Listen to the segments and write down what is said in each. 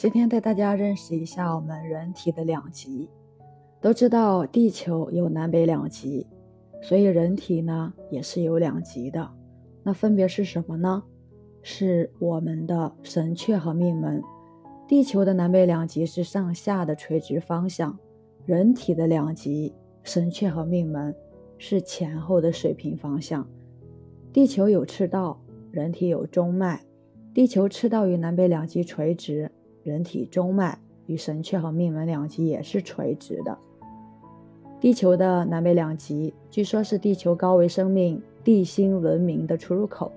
今天带大家认识一下我们人体的两极。都知道地球有南北两极，所以人体呢也是有两极的。那分别是什么呢？是我们的神阙和命门。地球的南北两极是上下的垂直方向，人体的两极神阙和命门是前后的水平方向。地球有赤道，人体有中脉。地球赤道与南北两极垂直，人体中脉与神阙和命门两极也是垂直的。地球的南北两极，据说是地球高维生命、地心文明的出入口；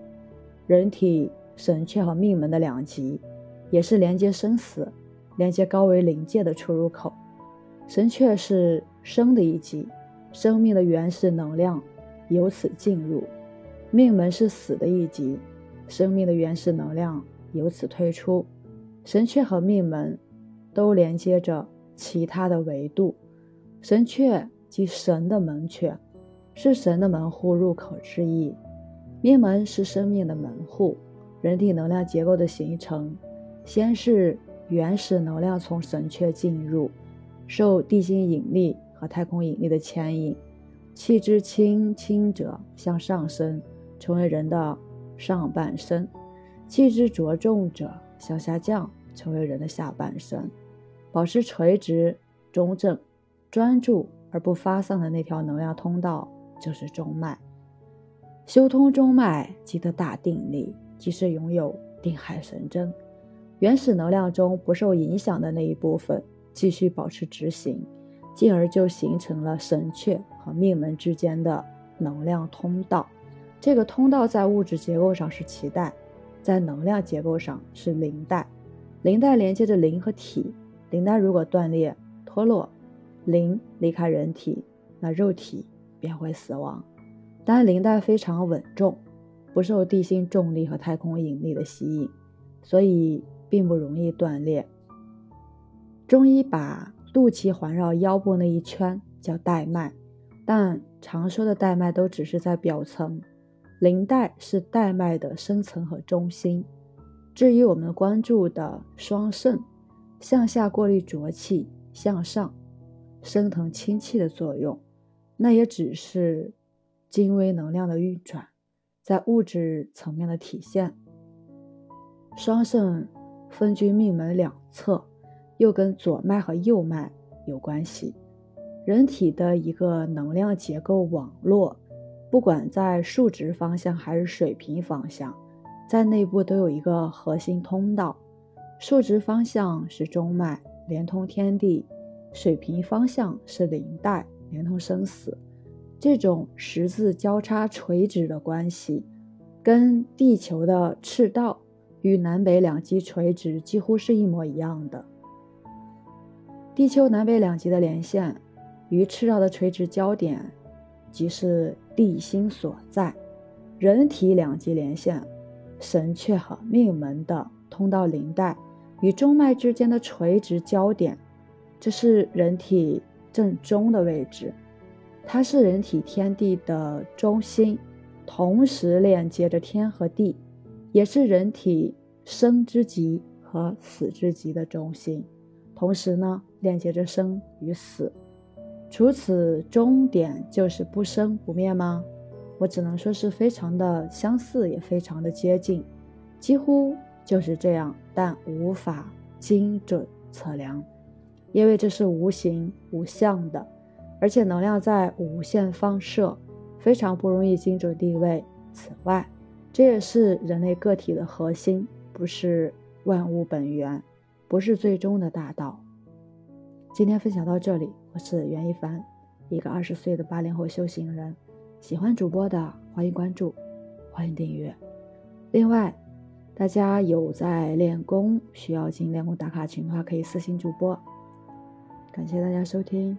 人体神阙和命门的两极，也是连接生死、连接高维灵界的出入口。神阙是生的一极，生命的原始能量由此进入。命门是死的一极，生命的原始能量由此退出。神阙和命门都连接着其他的维度。神阙即神的门阙，是神的门户入口之意。命门是生命的门户。人体能量结构的形成，先是原始能量从神阙进入，受地心引力和太空引力的牵引，气之轻轻者向上升。成为人的上半身，气之着重者向下降，成为人的下半身。保持垂直、中正、专注而不发散的那条能量通道就是中脉。修通中脉即得大定力，即是拥有定海神针。原始能量中不受影响的那一部分，继续保持直行，进而就形成了神阙和命门之间的能量通道。这个通道在物质结构上是脐带，在能量结构上是灵带。灵带连接着灵和体，灵带如果断裂脱落，灵离开人体，那肉体便会死亡。但灵带非常稳重，不受地心重力和太空引力的吸引，所以并不容易断裂。中医把肚脐环绕腰部那一圈叫带脉，但常说的带脉都只是在表层。灵带是带脉的深层和中心。至于我们关注的双肾，向下过滤浊气，向上升腾清气的作用，那也只是精微能量的运转，在物质层面的体现。双肾分居命门两侧，又跟左脉和右脉有关系。人体的一个能量结构网络。不管在竖直方向还是水平方向，在内部都有一个核心通道。竖直方向是中脉，连通天地；水平方向是灵带，连通生死。这种十字交叉垂直的关系，跟地球的赤道与南北两极垂直几乎是一模一样的。地球南北两极的连线，与赤道的垂直交点。即是地心所在，人体两极连线，神阙和命门的通道灵带与中脉之间的垂直焦点，这是人体正中的位置，它是人体天地的中心，同时连接着天和地，也是人体生之极和死之极的中心，同时呢，链接着生与死。除此，终点就是不生不灭吗？我只能说是非常的相似，也非常的接近，几乎就是这样，但无法精准测量，因为这是无形无相的，而且能量在无限放射，非常不容易精准定位。此外，这也是人类个体的核心，不是万物本源，不是最终的大道。今天分享到这里。我是袁一凡，一个二十岁的八零后修行人。喜欢主播的，欢迎关注，欢迎订阅。另外，大家有在练功需要进练功打卡群的话，可以私信主播。感谢大家收听。